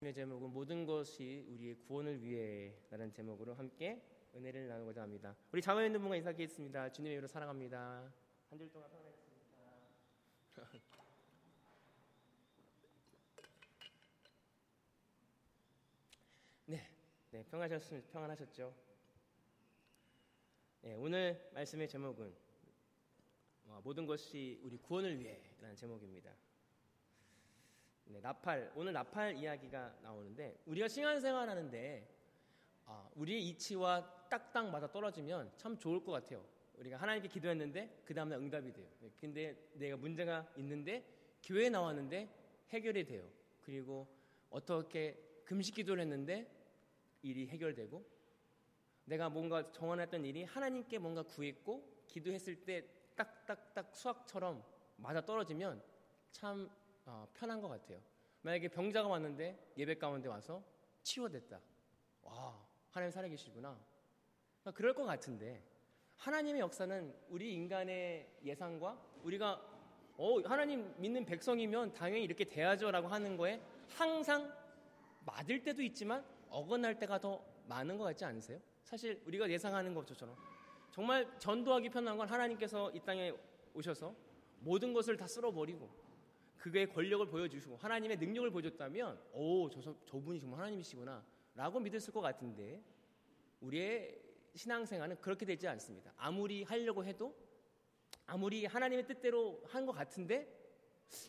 의 제목은 모든 것이 우리의 구원을 위해라는 제목으로 함께 은혜를 나누고자 합니다. 우리 자매 있는 분과 인사하겠습니다. 주님의 이름으로 사랑합니다. 한 줄 동안 평안했습니다. 네, 네 평안하셨 평안하셨죠? 네, 오늘 말씀의 제목은 어, 모든 것이 우리 구원을 위해라는 제목입니다. 네, 나팔 오늘 나팔 이야기가 나오는데 우리가 신앙생활 하는데 아, 우리의 이치와 딱딱 맞아 떨어지면 참 좋을 것 같아요. 우리가 하나님께 기도했는데 그 다음날 응답이 돼요. 네, 근데 내가 문제가 있는데 교회에 나왔는데 해결이 돼요. 그리고 어떻게 금식 기도를 했는데 일이 해결되고 내가 뭔가 정원했던 일이 하나님께 뭔가 구했고 기도했을 때 딱딱딱 수학처럼 맞아 떨어지면 참 어, 편한 것 같아요. 만약에 병자가 왔는데 예배 가운데 와서 치유됐다. 와, 하나님 살아계시구나. 그러니까 그럴 것 같은데 하나님의 역사는 우리 인간의 예상과 우리가 어, 하나님 믿는 백성이면 당연히 이렇게 돼야죠라고 하는 거에 항상 맞을 때도 있지만 어긋날 때가 더 많은 것 같지 않으세요? 사실 우리가 예상하는 것처럼 정말 전도하기 편한 건 하나님께서 이 땅에 오셔서 모든 것을 다 쓸어버리고 그의 권력을 보여주시고 하나님의 능력을 보여줬다면 오, 저, 저분이 정말 하나님이시구나 라고 믿었을 것 같은데 우리의 신앙생활은 그렇게 되지 않습니다. 아무리 하려고 해도 아무리 하나님의 뜻대로 한 것 같은데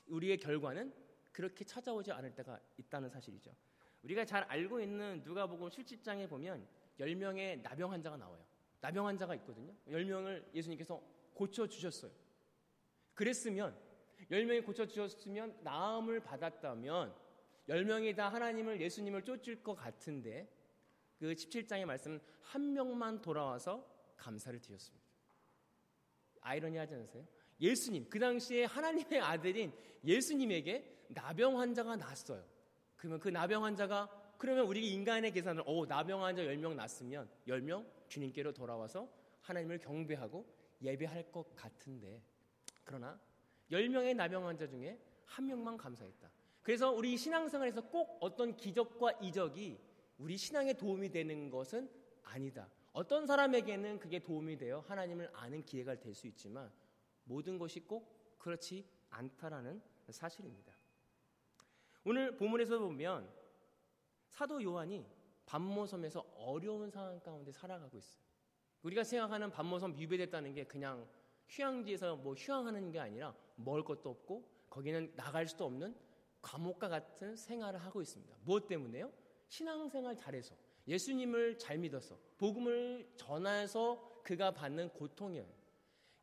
우리의 결과는 그렇게 찾아오지 않을 때가 있다는 사실이죠. 우리가 잘 알고 있는 누가복음 7장에 보면 10명의 나병 환자가 나와요. 나병 환자가 있거든요. 10명을 예수님께서 고쳐 주셨어요. 그랬으면 10명이 고쳐 주셨으면 나음을 받았다면 10명이 다 하나님을 예수님을 쫓을 것 같은데 그 17장의 말씀은 한 명만 돌아와서 감사를 드렸습니다. 아이러니하지 않으세요? 예수님 그 당시에 하나님의 아들인 예수님에게 나병 환자가 났어요. 그러면 그 나병 환자가 그러면 우리 인간의 계산을 오 나병 환자 10명 났으면 10명 주님께로 돌아와서 하나님을 경배하고 예배할 것 같은데 그러나 10명의 나병 환자 중에 한 명만 감사했다. 그래서 우리 신앙생활에서 꼭 어떤 기적과 이적이 우리 신앙에 도움이 되는 것은 아니다. 어떤 사람에게는 그게 도움이 되어 하나님을 아는 기회가 될 수 있지만 모든 것이 꼭 그렇지 않다라는 사실입니다. 오늘 본문에서 보면 사도 요한이 반모섬에서 어려운 상황 가운데 살아가고 있어요. 우리가 생각하는 반모섬 유배됐다는 게 그냥 휴양지에서 뭐 휴양하는 게 아니라 먹을 것도 없고 거기는 나갈 수도 없는 감옥과 같은 생활을 하고 있습니다. 무엇 때문에요? 신앙생활 잘해서 예수님을 잘 믿어서 복음을 전해서 그가 받는 고통이에요.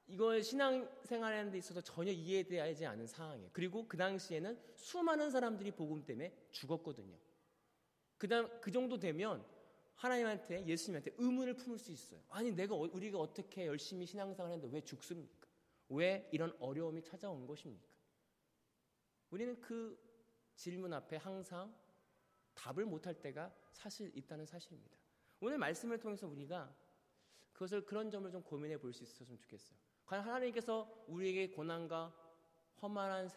이걸 신앙생활하는 데 있어서 전혀 이해되지 않은 상황이에요. 그리고 그 당시에는 수많은 사람들이 복음 때문에 죽었거든요. 그다음 그 정도 되면 하나님한테 예수님한테 의문을 품을 수 있어요. 아니 내가 어, 우리가 어떻게 열심히 신앙생활 했는데 왜 죽습니까? 왜 이런 어려움이 찾아온 것입니까? 우리는 그 질문 앞에 항상 답을 못할 때가 사실 있다는 사실입니다. 오늘 말씀을 통해서 우리가 그것을 그런 점을 좀 고민해 볼 수 있었으면 좋겠어요. 과연 하나님께서 우리에게 고난과 험한한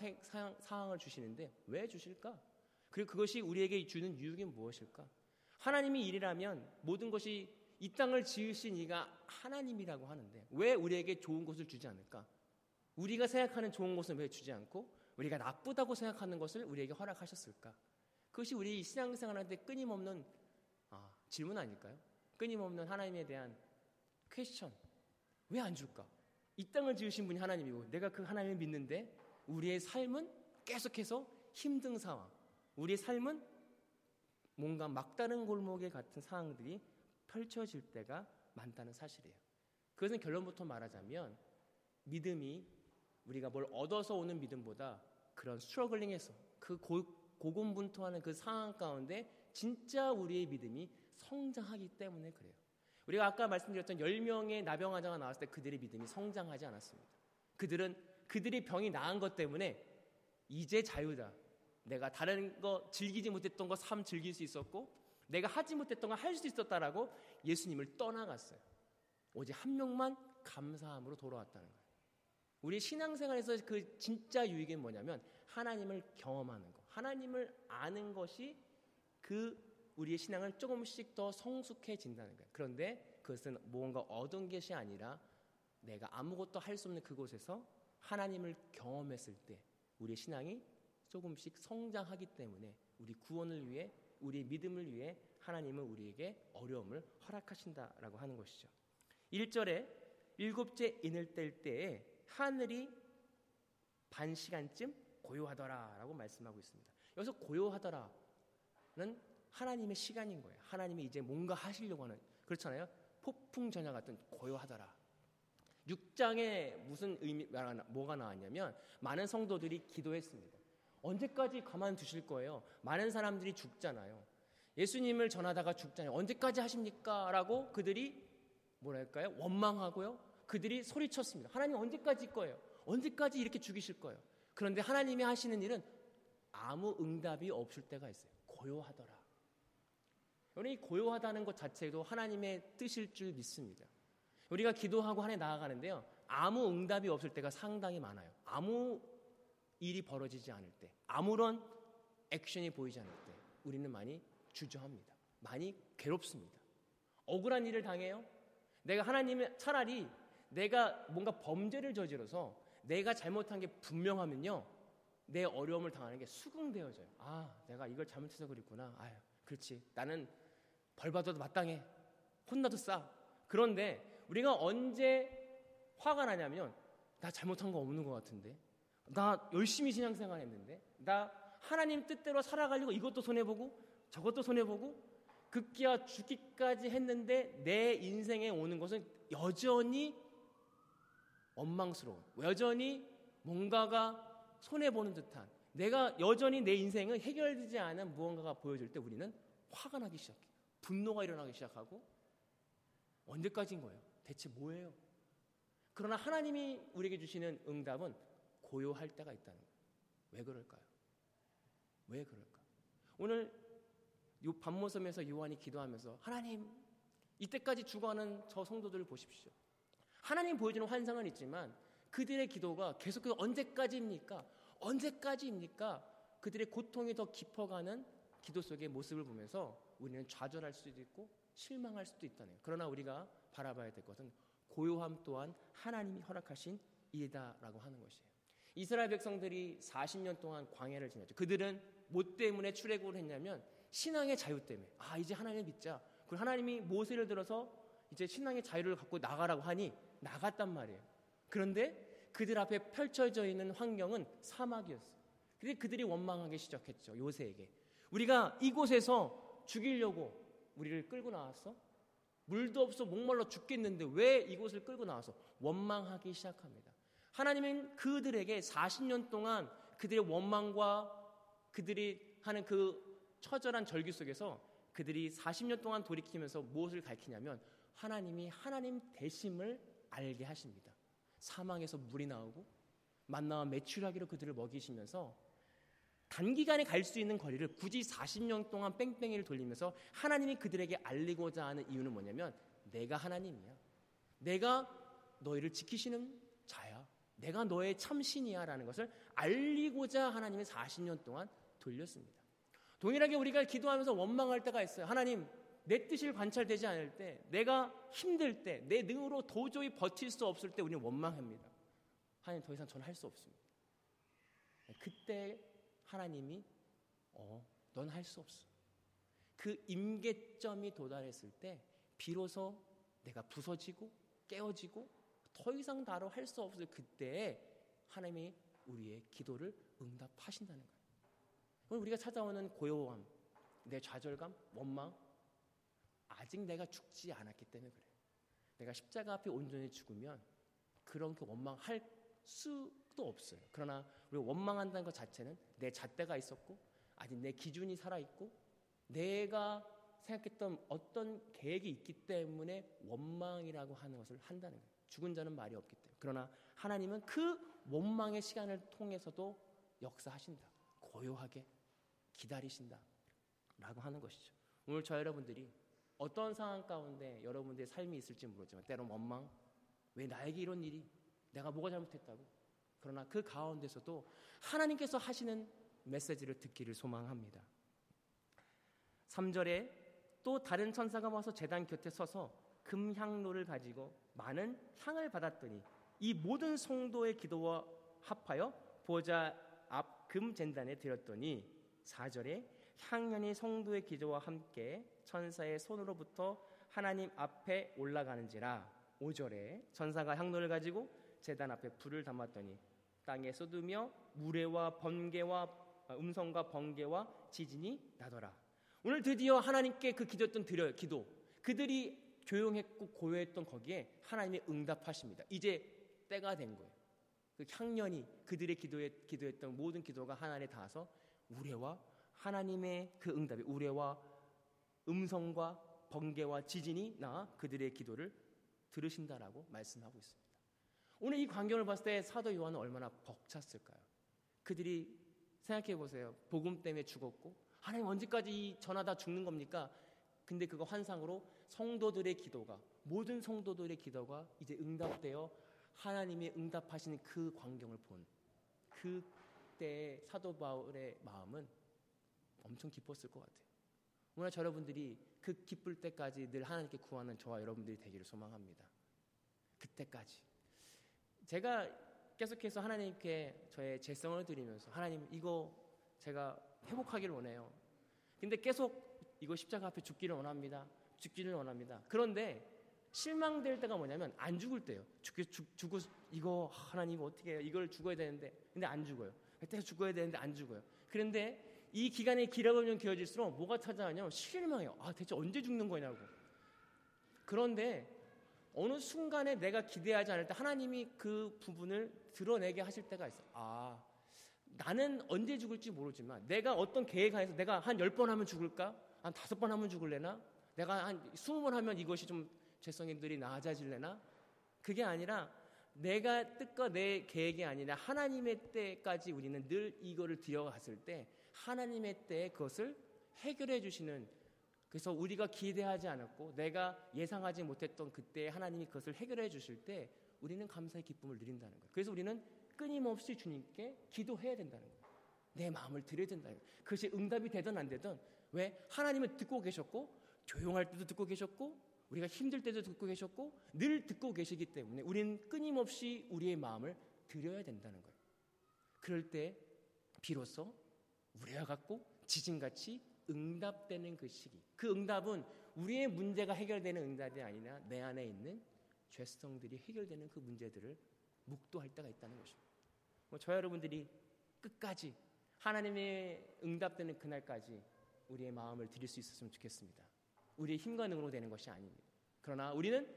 상황을 주시는데 왜 주실까? 그리고 그것이 우리에게 주는 유익이 무엇일까? 하나님이 일이라면 모든 것이 이 땅을 지으신 이가 하나님이라고 하는데 왜 우리에게 좋은 것을 주지 않을까? 우리가 생각하는 좋은 것은 왜 주지 않고 우리가 나쁘다고 생각하는 것을 우리에게 허락하셨을까? 그것이 우리 신앙생활한테 끊임없는 아, 질문 아닐까요? 끊임없는 하나님에 대한 퀘스천. 왜안 줄까? 이 땅을 지으신 분이 하나님이고 내가 그 하나님을 믿는데 우리의 삶은 계속해서 힘든 상황. 우리의 삶은 뭔가 막다른 골목에 같은 상황들이 펼쳐질 때가 많다는 사실이에요. 그것은 결론부터 말하자면 믿음이 우리가 뭘 얻어서 오는 믿음보다 그런 스트러글링에서 그 고, 고군분투하는 그 상황 가운데 진짜 우리의 믿음이 성장하기 때문에 그래요. 우리가 아까 말씀드렸던 10명의 나병 환자가 나왔을 때 그들의 믿음이 성장하지 않았습니다. 그들은 그들의 병이 나은 것 때문에 이제 자유다. 내가 다른 거 즐기지 못했던 거 삶 즐길 수 있었고 내가 하지 못했던 거 할 수 있었다라고 예수님을 떠나갔어요. 오직 한 명만 감사함으로 돌아왔다는 거예요. 우리 신앙생활에서 그 진짜 유익은 뭐냐면 하나님을 경험하는 것, 하나님을 아는 것이 그 우리의 신앙을 조금씩 더 성숙해진다는 거예요. 그런데 그것은 무언가 얻은 것이 아니라 내가 아무것도 할 수 없는 그곳에서 하나님을 경험했을 때 우리의 신앙이 조금씩 성장하기 때문에 우리 구원을 위해 우리 믿음을 위해 하나님은 우리에게 어려움을 허락하신다라고 하는 것이죠. 1절에 일곱째 인을 뗄 때에 하늘이 반 시간쯤 고요하더라라고 말씀하고 있습니다. 여기서 고요하더라는 하나님의 시간인 거예요. 하나님이 이제 뭔가 하시려고 하는 그렇잖아요. 폭풍 전야 같은 고요하더라. 6장에 무슨 의미 뭐가 나왔냐면 많은 성도들이 기도했습니다. 언제까지 가만 두실 거예요? 많은 사람들이 죽잖아요. 예수님을 전하다가 죽잖아요. 언제까지 하십니까? 라고 그들이 뭐랄까요? 원망하고요. 그들이 소리쳤습니다. 하나님 언제까지 거예요? 언제까지 이렇게 죽이실 거예요? 그런데 하나님이 하시는 일은 아무 응답이 없을 때가 있어요. 고요하더라. 이 고요하다는 것 자체도 하나님의 뜻일 줄 믿습니다. 우리가 기도하고 하나님 나아가는데요. 아무 응답이 없을 때가 상당히 많아요. 아무 일이 벌어지지 않을 때, 아무런 액션이 보이지 않을 때, 우리는 많이 주저합니다. 많이 괴롭습니다. 억울한 일을 당해요. 내가 하나님의 차라리 내가 뭔가 범죄를 저지러서 내가 잘못한 게 분명하면요. 내 어려움을 당하는 게 수긍되어져요. 아, 내가 이걸 잘못해서 그랬구나. 아유, 그렇지. 나는 벌 받아도 마땅해. 혼나도 싸. 그런데 우리가 언제 화가 나냐면 나 잘못한 거 없는 것 같은데. 나 열심히 신앙생활 했는데. 나 하나님 뜻대로 살아가려고 이것도 손해보고 저것도 손해보고 극기야 죽기까지 했는데 내 인생에 오는 것은 여전히 원망스러운, 여전히 뭔가가 손해 보는 듯한, 내가 여전히 내 인생은 해결되지 않은 무언가가 보여질 때 우리는 화가 나기 시작해. 분노가 일어나기 시작하고, 언제까지인 거예요? 대체 뭐예요? 그러나 하나님이 우리에게 주시는 응답은 고요할 때가 있다는 거예요. 왜 그럴까요? 왜 그럴까? 오늘 요 밤모섬에서 요한이 기도하면서 하나님 이때까지 죽어가는 저 성도들을 보십시오. 하나님 보여주는 환상은 있지만 그들의 기도가 계속해서 언제까지입니까? 언제까지입니까? 그들의 고통이 더 깊어가는 기도 속의 모습을 보면서 우리는 좌절할 수도 있고 실망할 수도 있다네요. 그러나 우리가 바라봐야 될 것은 고요함 또한 하나님이 허락하신 일이다라고 하는 것이에요. 이스라엘 백성들이 40년 동안 광야를 지냈죠. 그들은 뭐 때문에 출애굽을 했냐면 신앙의 자유 때문에 아 이제 하나님을 믿자. 그리고 하나님이 모세를 들어서 이제 신앙의 자유를 갖고 나가라고 하니 나갔단 말이에요. 그런데 그들 앞에 펼쳐져 있는 환경은 사막이었어요. 근데 그들이 원망하기 시작했죠. 요새에게. 우리가 이곳에서 죽이려고 우리를 끌고 나왔어? 물도 없어 목말라 죽겠는데 왜 이곳을 끌고 나와서 원망하기 시작합니다. 하나님은 그들에게 40년 동안 그들의 원망과 그들이 하는 그 처절한 절규 속에서 그들이 40년 동안 돌이키면서 무엇을 가르치냐면 하나님이 하나님 대심을 알게 하십니다. 사망에서 물이 나오고 만나와 매출하기로 그들을 먹이시면서 단기간에 갈 수 있는 거리를 굳이 40년 동안 뺑뺑이를 돌리면서 하나님이 그들에게 알리고자 하는 이유는 뭐냐면 내가 하나님이야. 내가 너희를 지키시는 자야. 내가 너의 참신이야 라는 것을 알리고자 하나님이 40년 동안 돌렸습니다. 동일하게 우리가 기도하면서 원망할 때가 있어요. 하나님, 내 뜻이 관찰되지 않을 때, 내가 힘들 때, 내 능으로 도저히 버틸 수 없을 때 우리는 원망합니다. 하나님 더 이상 저는 할 수 없습니다. 그때 하나님이 어, 넌 할 수 없어. 그 임계점이 도달했을 때 비로소 내가 부서지고 깨어지고 더 이상 나로 할 수 없을 그때에 하나님이 우리의 기도를 응답하신다는 거예요. 우리가 찾아오는 고요함, 내 좌절감, 원망, 아직 내가 죽지 않았기 때문에 그래요. 내가 십자가 앞에 온전히 죽으면 그런 그 원망할 수도 없어요. 그러나 우리가 원망한다는 것 자체는 내 잣대가 있었고 아직 내 기준이 살아있고 내가 생각했던 어떤 계획이 있기 때문에 원망이라고 하는 것을 한다는 거예요. 죽은 자는 말이 없기 때문에. 그러나 하나님은 그 원망의 시간을 통해서도 역사하신다. 고요하게 기다리신다. 라고 하는 것이죠. 오늘 저 여러분들이 어떤 상황 가운데 여러분들의 삶이 있을지 모르지만 때론 원망, 왜 나에게 이런 일이, 내가 뭐가 잘못했다고. 그러나 그 가운데서도 하나님께서 하시는 메시지를 듣기를 소망합니다. 3절에 또 다른 천사가 와서 재단 곁에 서서 금향로를 가지고 많은 향을 받았더니 이 모든 성도의 기도와 합하여 보좌 앞 금 젠단에 드렸더니 4절에 향연이 성도의 기도와 함께 천사의 손으로부터 하나님 앞에 올라가는지라 5절에 천사가 향로를 가지고 제단 앞에 불을 담았더니 땅에 쏟으며 무례와 번개와 아, 음성과 번개와 지진이 나더라. 오늘 드디어 하나님께 그 기도했던 드려 기도 그들이 조용했고 고요했던 거기에 하나님이 응답하십니다. 이제 때가 된 거예요. 그 향년이 그들의 기도에 기도했던 모든 기도가 하나님에 닿아서 우레와 하나님의 그 응답이 우레와 음성과 번개와 지진이 나 그들의 기도를 들으신다라고 말씀하고 있습니다. 오늘 이 광경을 봤을 때 사도 요한은 얼마나 벅찼을까요? 그들이 생각해 보세요. 복음 때문에 죽었고 하나님 언제까지 전하다 죽는 겁니까? 근데 그거 환상으로 성도들의 기도가 모든 성도들의 기도가 이제 응답되어 하나님이 응답하시는 그 광경을 본 그때 사도 바울의 마음은 엄청 기뻤을 것 같아요. 오늘 여러분들이 그 기쁠 때까지 늘 하나님께 구하는 저와 여러분들이 되기를 소망합니다. 그때까지 제가 계속해서 하나님께 저의 재성을 드리면서 하나님 이거 제가 회복하기를 원해요. 근데 계속 이거 십자가 앞에 죽기를 원합니다. 죽기를 원합니다. 그런데 실망될 때가 뭐냐면 안 죽을 때요. 죽, 죽, 죽고 이거 하나님 이거 어떻게 해요? 이걸 죽어야 되는데 근데 안 죽어요. 그때 죽어야 되는데 안 죽어요. 그런데 이 기간이 길어지면 길어질수록 뭐가 찾아가냐면 실망해요. 아 대체 언제 죽는 거냐고. 그런데 어느 순간에 내가 기대하지 않을 때 하나님이 그 부분을 드러내게 하실 때가 있어. 아 나는 언제 죽을지 모르지만 내가 어떤 계획 하에서 내가 한열번 하면 죽을까? 한 다섯 번 하면 죽을래나? 내가 한 스무 번 하면 이것이 좀 죄성인들이 나아질래나? 그게 아니라 내가 뜻과 내 계획이 아니라 하나님의 때까지 우리는 늘 이거를 들여갔을 때 하나님의 때에 그것을 해결해 주시는 그래서 우리가 기대하지 않았고 내가 예상하지 못했던 그때 하나님이 그것을 해결해 주실 때 우리는 감사의 기쁨을 누린다는 거예요. 그래서 우리는 끊임없이 주님께 기도해야 된다는 거예요. 내 마음을 드려야 된다는 거예요. 그것이 응답이 되든 안 되든 왜 하나님은 듣고 계셨고 조용할 때도 듣고 계셨고 우리가 힘들 때도 듣고 계셨고 늘 듣고 계시기 때문에 우리는 끊임없이 우리의 마음을 드려야 된다는 거예요. 그럴 때 비로소 우리와 같고 지진같이 응답되는 그 시기. 그 응답은 우리의 문제가 해결되는 응답이 아니라 내 안에 있는 죄성들이 해결되는 그 문제들을 묵도할 때가 있다는 것입니다. 뭐저 여러분들이 끝까지 하나님의 응답되는 그날까지 우리의 마음을 드릴 수 있었으면 좋겠습니다. 우리의 힘과 능으로 되는 것이 아닙니다. 그러나 우리는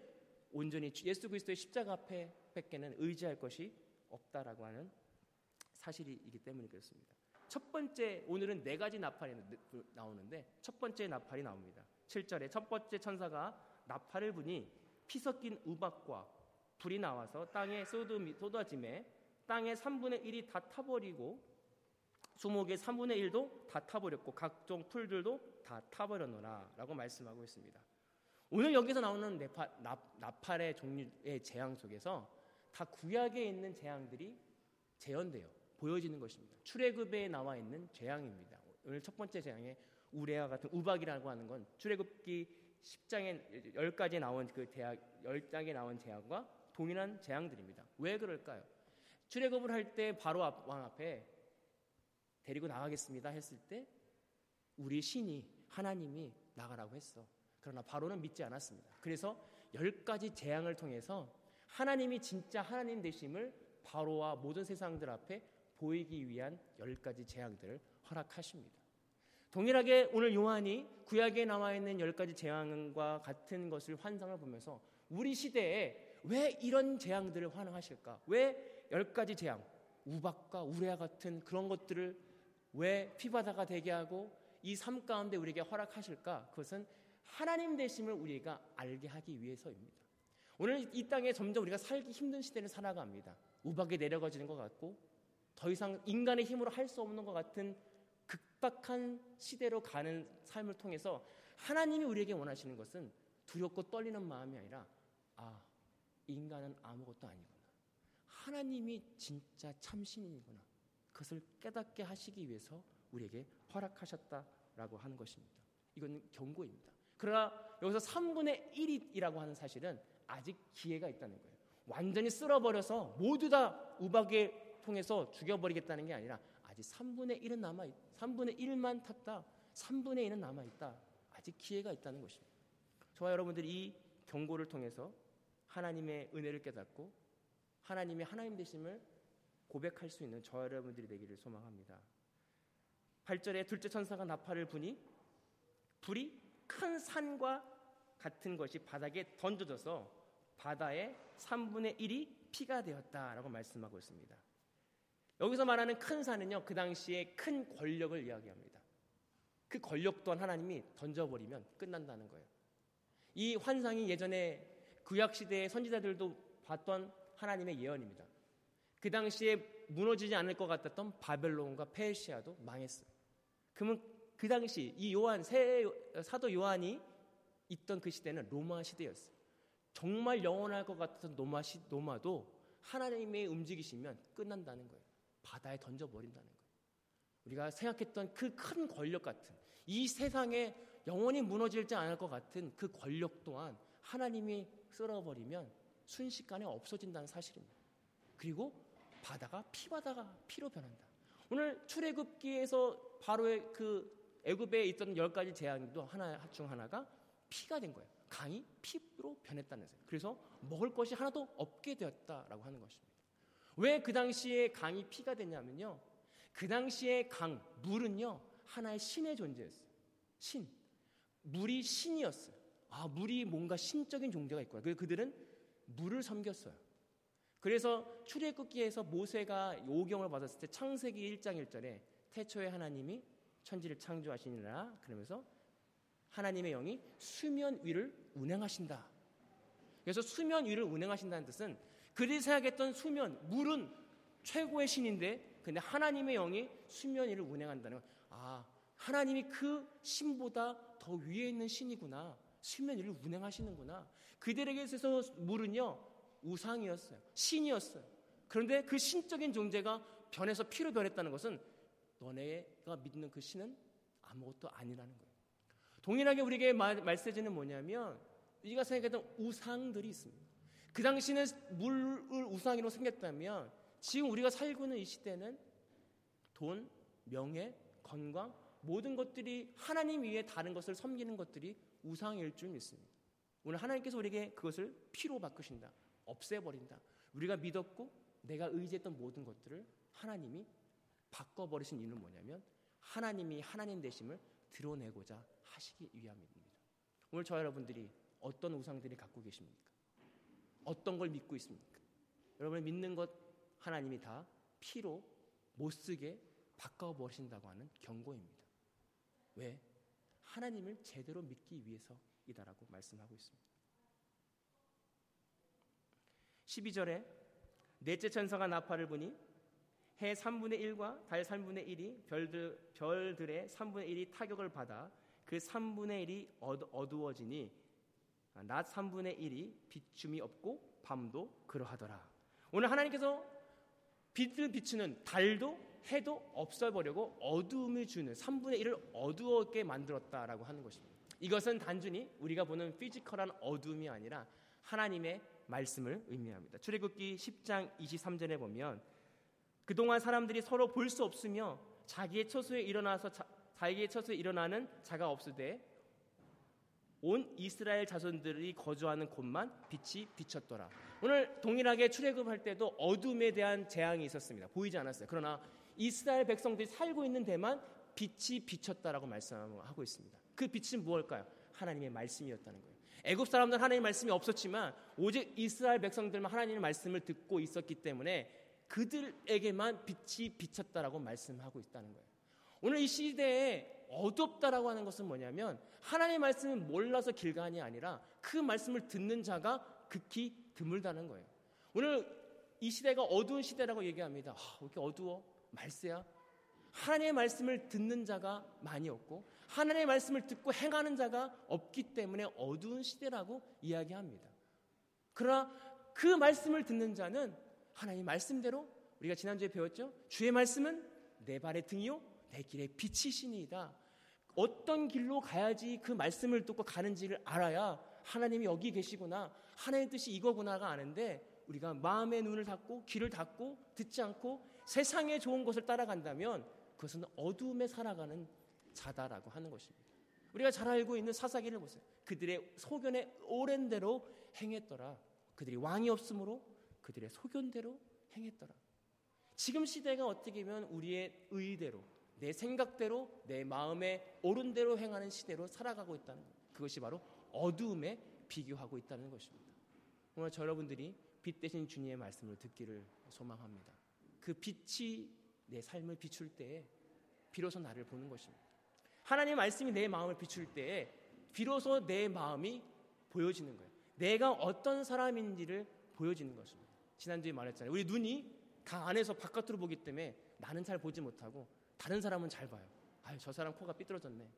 온전히 예수 그리스도의 십자가 앞에 뺏게는 의지할 것이 없다라고 하는 사실이기 때문에 그렇습니다. 첫 번째 오늘은 네 가지 나팔이 나오는데 첫 번째 나팔이 나옵니다. 7절에 첫 번째 천사가 나팔을 부니 피 섞인 우박과 불이 나와서 땅에 쏟아짐에 땅의 3분의 1이 다 타버리고 수목의 3분의 1도 다 타버렸고 각종 풀들도 다 타버렸노라 라고 말씀하고 있습니다. 오늘 여기서 나오는 네파, 나, 나팔의 종류의 재앙 속에서 다 구약에 있는 재앙들이 재현돼요. 보여지는 것입니다. 출애굽에 나와 있는 재앙입니다. 오늘 첫 번째 재앙에 우레와 같은 우박이라고 하는 건 출애굽기 10장에 10가지 나온 그 대학 10장에 나온 재앙과 동일한 재앙들입니다. 왜 그럴까요? 출애굽을 할 때 바로 왕 앞에 데리고 나가겠습니다 했을 때 우리 신이 하나님이 나가라고 했어. 그러나 바로는 믿지 않았습니다. 그래서 열 가지 재앙을 통해서 하나님이 진짜 하나님 되심을 바로와 모든 세상들 앞에 보이기 위한 열 가지 재앙들을 허락하십니다. 동일하게 오늘 요한이 구약에 나와 있는 열 가지 재앙과 같은 것을 환상을 보면서 우리 시대에 왜 이런 재앙들을 환영하실까? 왜 열 가지 재앙, 우박과 우레와 같은 그런 것들을 왜 피바다가 되게 하고 이 삶 가운데 우리에게 허락하실까? 그것은 하나님 되심을 우리가 알게 하기 위해서입니다. 오늘 이 땅에 점점 우리가 살기 힘든 시대를 살아갑니다. 우박이 내려가지는 것 같고 더 이상 인간의 힘으로 할 수 없는 것 같은 극박한 시대로 가는 삶을 통해서 하나님이 우리에게 원하시는 것은 두렵고 떨리는 마음이 아니라 아 인간은 아무것도 아니구나 하나님이 진짜 참신이구나 그것을 깨닫게 하시기 위해서 우리에게 허락하셨다라고 하는 것입니다. 이건 경고입니다. 그러나 여기서 3분의 1이라고 하는 사실은 아직 기회가 있다는 거예요. 완전히 쓸어버려서 모두 다 우박에 통해서 죽여버리겠다는 게 아니라 아직 3분의 1은 남아 3분의 1만 탔다. 3분의 1은 남아 있다. 아직 기회가 있다는 것입니다. 저와 여러분들이 이 경고를 통해서 하나님의 은혜를 깨닫고 하나님의 하나님 되심을 고백할 수 있는 저와 여러분들이 되기를 소망합니다. 8절에 둘째 천사가 나팔을 부니 불이 큰 산과 같은 것이 바닥에 던져져서 바다의 3분의 1이 피가 되었다라고 말씀하고 있습니다. 여기서 말하는 큰 산은요, 그 당시에 큰 권력을 이야기합니다. 그 권력 또한 하나님이 던져버리면 끝난다는 거예요. 이 환상이 예전에 구약 시대의 선지자들도 봤던 하나님의 예언입니다. 그 당시에 무너지지 않을 것 같았던 바벨론과 페르시아도 망했어요. 그러면 그 당시 이 요한 새 사도 요한이 있던 그 시대는 로마 시대였어요. 정말 영원할 것 같았던 로마 시 로마도 하나님의 움직이시면 끝난다는 거예요. 바다에 던져 버린다는 거예요. 우리가 생각했던 그 큰 권력 같은 이 세상에 영원히 무너질지 않을 것 같은 그 권력 또한 하나님이 쓸어버리면 순식간에 없어진다는 사실입니다. 그리고 바다가 피바다가 피로 변한다. 오늘 출애굽기에서 바로의 그 애굽에 있던 열 가지 재앙도 하나 중 하나가 피가 된 거예요. 강이 피로 변했다는 거예요. 그래서 먹을 것이 하나도 없게 되었다라고 하는 것입니다. 왜 그 당시에 강이 피가 됐냐면요. 그 당시에 강, 물은요, 하나의 신의 존재였어요. 신. 물이 신이었어요. 아, 물이 뭔가 신적인 존재가 있구나. 그래서 그들은 물을 섬겼어요. 그래서 출애굽기에서 모세가 오경을 받았을 때 창세기 1장 1절에 태초에 하나님이 천지를 창조하시니라 그러면서 하나님의 영이 수면 위를 운행하신다. 그래서 수면 위를 운행하신다는 뜻은 그들이 생각했던 수면, 물은 최고의 신인데 근데 하나님의 영이 수면 위를 운행한다는 건 아, 하나님이 그 신보다 더 위에 있는 신이구나. 수면 위를 운행하시는구나. 그들에게 있어서 물은요, 우상이었어요. 신이었어요. 그런데 그 신적인 존재가 변해서 피로 변했다는 것은 너네가 믿는 그 신은 아무것도 아니라는 거예요. 동일하게 우리에게 말세지는 뭐냐면 우리가 생각했던 우상들이 있습니다. 그 당시는 물을 우상으로 생겼다면 지금 우리가 살고 있는 이 시대는 돈, 명예, 건강 모든 것들이 하나님 위에 다른 것을 섬기는 것들이 우상일 줄 믿습니다. 오늘 하나님께서 우리에게 그것을 피로 바꾸신다. 없애버린다. 우리가 믿었고 내가 의지했던 모든 것들을 하나님이 바꿔버리신 이유는 뭐냐면 하나님이 하나님 되심을 드러내고자 하시기 위함입니다. 오늘 저 여러분들이 어떤 우상들이 갖고 계십니까? 어떤 걸 믿고 있습니까? 여러분 믿는 것 하나님이 다 피로 못 쓰게 바꿔버리신다고 하는 경고입니다. 왜? 하나님을 제대로 믿기 위해서이다라고 말씀하고 있습니다. 12절에 넷째 천사가 나팔을 부니 해 3분의 1과 달 3분의 1이 별들, 별들의 3분의 1이 타격을 받아 그 3분의 1이 어두, 워지니낮 3분의 1이 비춤이 없고 밤도 그러하더라. 오늘 하나님께서 빛을 비추는 달도 해도 없어버리고 어두움을 주는 3분의 1을 어두웠게 만들었다라고 하는 것입니다. 이것은 단순히 우리가 보는 피지컬한 어둠이 아니라 하나님의 말씀을 의미합니다. 출애굽기 10장 23절에 보면 그동안 사람들이 서로 볼 수 없으며 자기의 처소에 일어나서 자, 자기의 처소에 일어나는 자가 없으되 온 이스라엘 자손들이 거주하는 곳만 빛이 비쳤더라. 오늘 동일하게 출애굽할 때도 어둠에 대한 재앙이 있었습니다. 보이지 않았어요. 그러나 이스라엘 백성들이 살고 있는 데만 빛이 비쳤다라고 말씀하고 있습니다. 그 빛은 무엇일까요? 하나님의 말씀이었다는 거예요. 애굽 사람들은 하나님의 말씀이 없었지만 오직 이스라엘 백성들만 하나님의 말씀을 듣고 있었기 때문에 그들에게만 빛이 비쳤다라고 말씀하고 있다는 거예요. 오늘 이 시대에 어둡다라고 하는 것은 뭐냐면 하나님의 말씀을 몰라서 길간이 아니라 그 말씀을 듣는 자가 극히 드물다는 거예요. 오늘 이 시대가 어두운 시대라고 얘기합니다. 아, 왜 이렇게 어두워? 말세야. 하나님의 말씀을 듣는 자가 많이 없고 하나님의 말씀을 듣고 행하는 자가 없기 때문에 어두운 시대라고 이야기합니다. 그러나 그 말씀을 듣는 자는 하나님 말씀대로 우리가 지난주에 배웠죠. 주의 말씀은 내 발의 등이요 내 길의 빛이시니이다. 어떤 길로 가야지 그 말씀을 듣고 가는지를 알아야 하나님이 여기 계시구나. 하나님의 뜻이 이거구나가 아는데 우리가 마음의 눈을 닫고 귀를 닫고 듣지 않고 세상의 좋은 것을 따라간다면 그것은 어둠에 살아가는 자다라고 하는 것입니다. 우리가 잘 알고 있는 사사기를 보세요. 그들의 소견에 오랜 대로 행했더라. 그들이 왕이 없으므로 그들의 소견대로 행했더라. 지금 시대가 어떻게 보면 우리의 의대로 내 생각대로 내 마음에 옳은 대로 행하는 시대로 살아가고 있다는 것. 그것이 바로 어두움에 비교하고 있다는 것입니다. 오늘 저 여러분들이 빛 대신 주님의 말씀을 듣기를 소망합니다. 그 빛이 내 삶을 비출 때에 비로소 나를 보는 것입니다. 하나님의 말씀이 내 마음을 비출 때에 비로소 내 마음이 보여지는 거예요. 내가 어떤 사람인지를 보여지는 것입니다. 지난주에 말했잖아요. 우리 눈이 강 안에서 바깥으로 보기 때문에 나는 잘 보지 못하고 다른 사람은 잘 봐요. 아유, 저 사람 코가 삐뚤어졌네.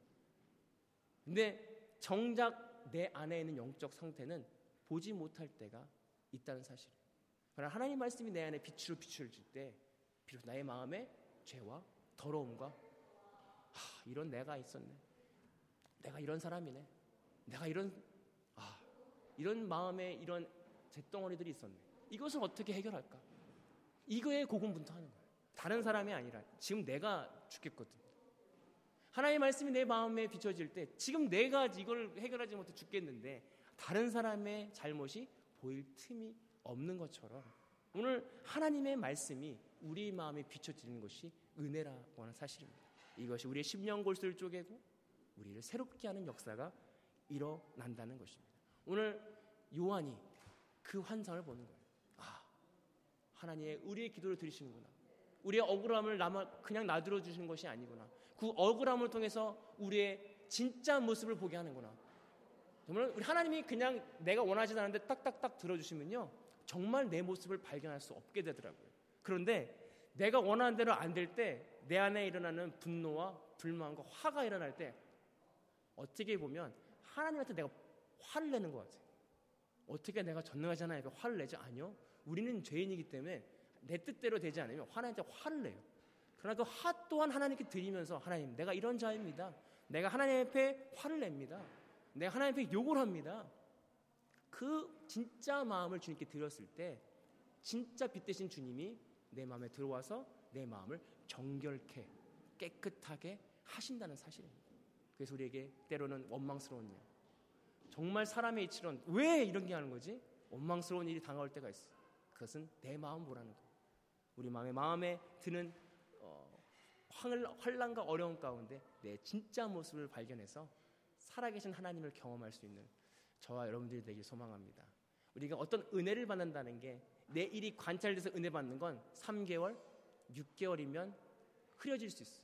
근데 정작 내 안에 있는 영적 상태는 보지 못할 때가 있다는 사실이에요. 그러나 하나님 말씀이 내 안에 빛으로 비추어질 때 비록 나의 마음에 죄와 더러움과 하, 이런 내가 있었네. 내가 이런 사람이네. 내가 이런 아, 이런 마음에 이런 잿덩어리들이 있었네. 이것을 어떻게 해결할까? 이거에 고군분투하는 거예요. 다른 사람이 아니라 지금 내가 죽겠거든. 하나님의 말씀이 내 마음에 비춰질 때 지금 내가 이걸 해결하지 못해 죽겠는데 다른 사람의 잘못이 보일 틈이 없는 것처럼 오늘 하나님의 말씀이 우리 마음에 비춰지는 것이 은혜라고 하는 사실입니다. 이것이 우리의 십년 골수를 쪼개고 우리를 새롭게 하는 역사가 일어난다는 것입니다. 오늘 요한이 그 환상을 보는 거예요. 아, 하나님의 우리의 기도를 들으시는구나. 우리의 억울함을 남아 그냥 놔두어 주시는 것이 아니구나. 그 억울함을 통해서 우리의 진짜 모습을 보게 하는구나. 정말 우리 하나님이 그냥 내가 원하지 않는데 딱딱딱 들어주시면요. 정말 내 모습을 발견할 수 없게 되더라고요. 그런데 내가 원하는 대로 안 될 때 내 안에 일어나는 분노와 불만과 화가 일어날 때 어떻게 보면 하나님한테 내가 화를 내는 것 같아요. 어떻게 내가 전능하잖아요. 화를 내지 아니요. 우리는 죄인이기 때문에 내 뜻대로 되지 않으면 하나님한테 화를 내요. 그러나 그 화 또한 하나님께 드리면서 하나님 내가 이런 자입니다. 내가 하나님 앞에 화를 냅니다. 내가 하나님 앞에 욕을 합니다. 그 진짜 마음을 주님께 드렸을 때 진짜 빛 대신 주님이 내 마음에 들어와서 내 마음을 정결케 깨끗하게 하신다는 사실입니다. 그래서 우리에게 때로는 원망스러운 일, 정말 사람의 이치론 왜 이런 게 하는 거지? 원망스러운 일이 당할 때가 있어. 그것은 내 마음 보라는 거. 우리 마음에 마음에 드는 어, 환란과 어려움 가운데 내 진짜 모습을 발견해서 살아계신 하나님을 경험할 수 있는 저와 여러분들이 되길 소망합니다. 우리가 어떤 은혜를 받는다는 게 내 일이 관찰돼서 은혜 받는 건 3개월, 6개월이면 흐려질 수 있어.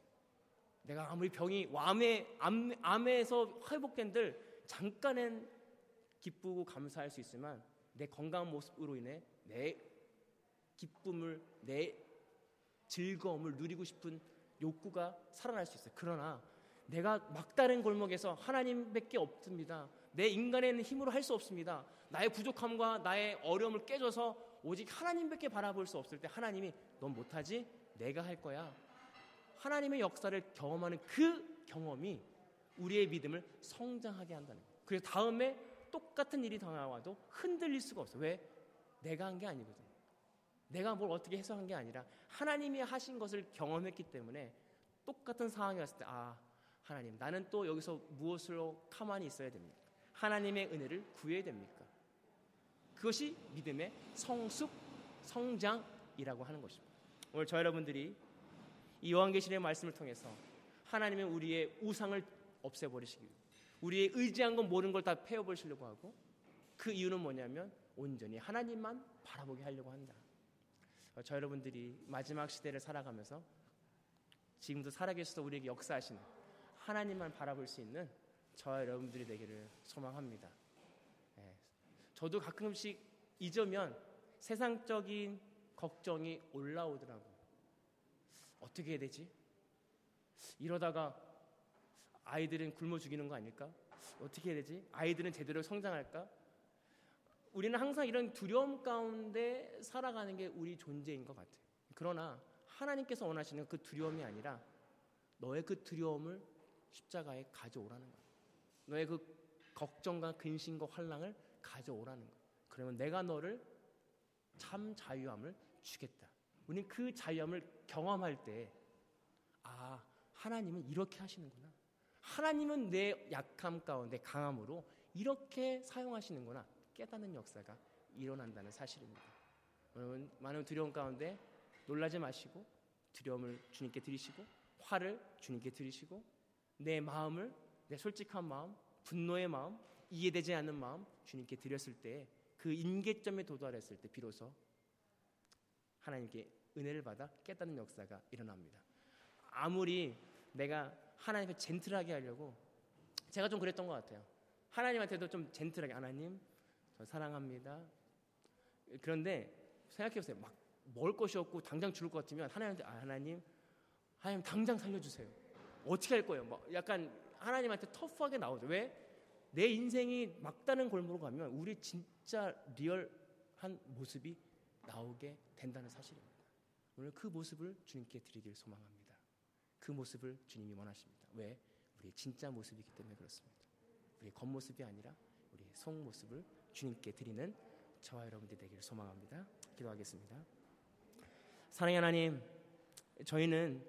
내가 아무리 병이 암에 암, 암에서 회복된들 잠깐은 기쁘고 감사할 수 있지만 내 건강한 모습으로 인해 내 기쁨을 내 즐거움을 누리고 싶은 욕구가 살아날 수 있어요. 그러나 내가 막다른 골목에서 하나님밖에 없습니다. 내 인간의 힘으로 할 수 없습니다. 나의 부족함과 나의 어려움을 깨져서 오직 하나님밖에 바라볼 수 없을 때 하나님이 넌 못하지? 내가 할 거야. 하나님의 역사를 경험하는 그 경험이 우리의 믿음을 성장하게 한다는 거예요. 그래서 다음에 똑같은 일이 당해와도 흔들릴 수가 없어. 왜? 내가 한 게 아니거든. 내가 뭘 어떻게 해석한 게 아니라 하나님이 하신 것을 경험했기 때문에 똑같은 상황이 왔을 때, 아, 하나님, 나는 또 여기서 무엇으로 가만히 있어야 됩니까? 하나님의 은혜를 구해야 됩니까? 그것이 믿음의 성숙, 성장이라고 하는 것입니다. 오늘 저 여러분들이 이 요한계시의 말씀을 통해서 하나님은 우리의 우상을 없애버리시기 우리의 의지한 건 모든 걸 다 패워버리시려고 하고 그 이유는 뭐냐면 온전히 하나님만 바라보게 하려고 한다. 저 여러분들이 마지막 시대를 살아가면서 지금도 살아계셔서 우리에게 역사하시는 하나님만 바라볼 수 있는 저와 여러분들이 되기를 소망합니다. 네. 저도 가끔씩 잊으면 세상적인 걱정이 올라오더라고요. 어떻게 해야 되지? 이러다가 아이들은 굶어 죽이는 거 아닐까? 어떻게 해야 되지? 아이들은 제대로 성장할까? 우리는 항상 이런 두려움 가운데 살아가는 게 우리 존재인 것 같아요. 그러나 하나님께서 원하시는 그 두려움이 아니라 너의 그 두려움을 십자가에 가져오라는 거야. 너의 그 걱정과 근심과 환랑을 가져오라는 거야. 그러면 내가 너를 참 자유함을 주겠다. 우리는 그 자유함을 경험할 때, 아, 하나님은 이렇게 하시는구나. 하나님은 내 약함 가운데 강함으로 이렇게 사용하시는구나. 깨닫는 역사가 일어난다는 사실입니다. 여러분, 많은 두려움 가운데 놀라지 마시고 두려움을 주님께 드리시고 화를 주님께 드리시고 내 마음을 내 솔직한 마음, 분노의 마음, 이해되지 않는 마음 주님께 드렸을 때 그 임계점에 도달했을 때 비로소 하나님께 은혜를 받아 깨닫는 역사가 일어납니다. 아무리 내가 하나님께 젠틀하게 하려고 제가 좀 그랬던 것 같아요. 하나님한테도 좀 젠틀하게 하나님 저 사랑합니다. 그런데 생각해보세요. 막 먹을 것이 없고 당장 죽을 것 같으면 하나님한테 아, 하나님 하나님 당장 살려주세요. 어떻게 할 거예요? 막 약간 하나님한테 터프하게 나오죠. 왜? 내 인생이 막다른 골목으로 가면 우리 진짜 리얼한 모습이 나오게 된다는 사실입니다. 오늘 그 모습을 주님께 드리길 소망합니다. 그 모습을 주님이 원하십니다. 왜? 우리의 진짜 모습이기 때문에 그렇습니다. 우리의 겉모습이 아니라 우리의 속모습을 주님께 드리는 저와 여러분들이 되기를 소망합니다. 기도하겠습니다. 사랑의 하나님, 저희는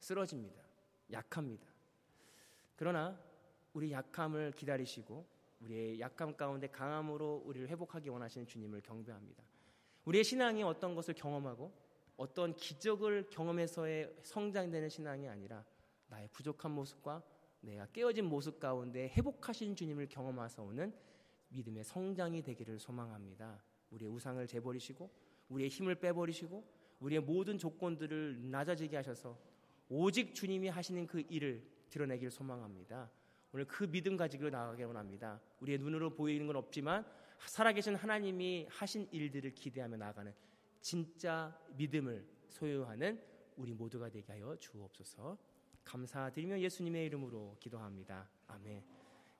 쓰러집니다. 약합니다. 그러나 우리 약함을 기다리시고 우리의 약함 가운데 강함으로 우리를 회복하기 원하시는 주님을 경배합니다. 우리의 신앙이 어떤 것을 경험하고 어떤 기적을 경험해서의 성장되는 신앙이 아니라 나의 부족한 모습과 내가 깨어진 모습 가운데 회복하신 주님을 경험하서 오는 믿음의 성장이 되기를 소망합니다. 우리의 우상을 재버리시고 우리의 힘을 빼버리시고 우리의 모든 조건들을 낮아지게 하셔서 오직 주님이 하시는 그 일을 드러내기를 소망합니다. 오늘 그 믿음 가지고 나가기 원합니다. 우리의 눈으로 보이는 건 없지만 살아계신 하나님이 하신 일들을 기대하며 나아가는 진짜 믿음을 소유하는 우리 모두가 되게 하여 주옵소서. 감사드리며 예수님의 이름으로 기도합니다. 아멘.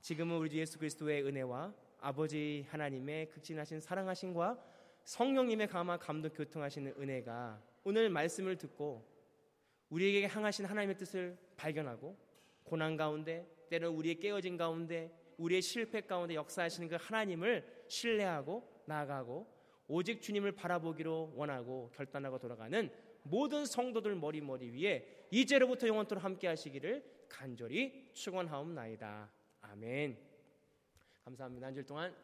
지금은 우리 주 예수 그리스도의 은혜와 아버지 하나님의 극진하신 사랑하심과 성령님의 감화 감동 교통하시는 은혜가 오늘 말씀을 듣고 우리에게 향하신 하나님의 뜻을 발견하고 고난 가운데 때로 우리의 깨어진 가운데 우리의 실패 가운데 역사하시는 그 하나님을 신뢰하고 나아가고 오직 주님을 바라보기로 원하고 결단하고 돌아가는 모든 성도들 머리머리 위에 이제로부터 영원토록 함께 하시기를 간절히 축원하옵나이다. 아멘. 감사합니다. 한줄 동안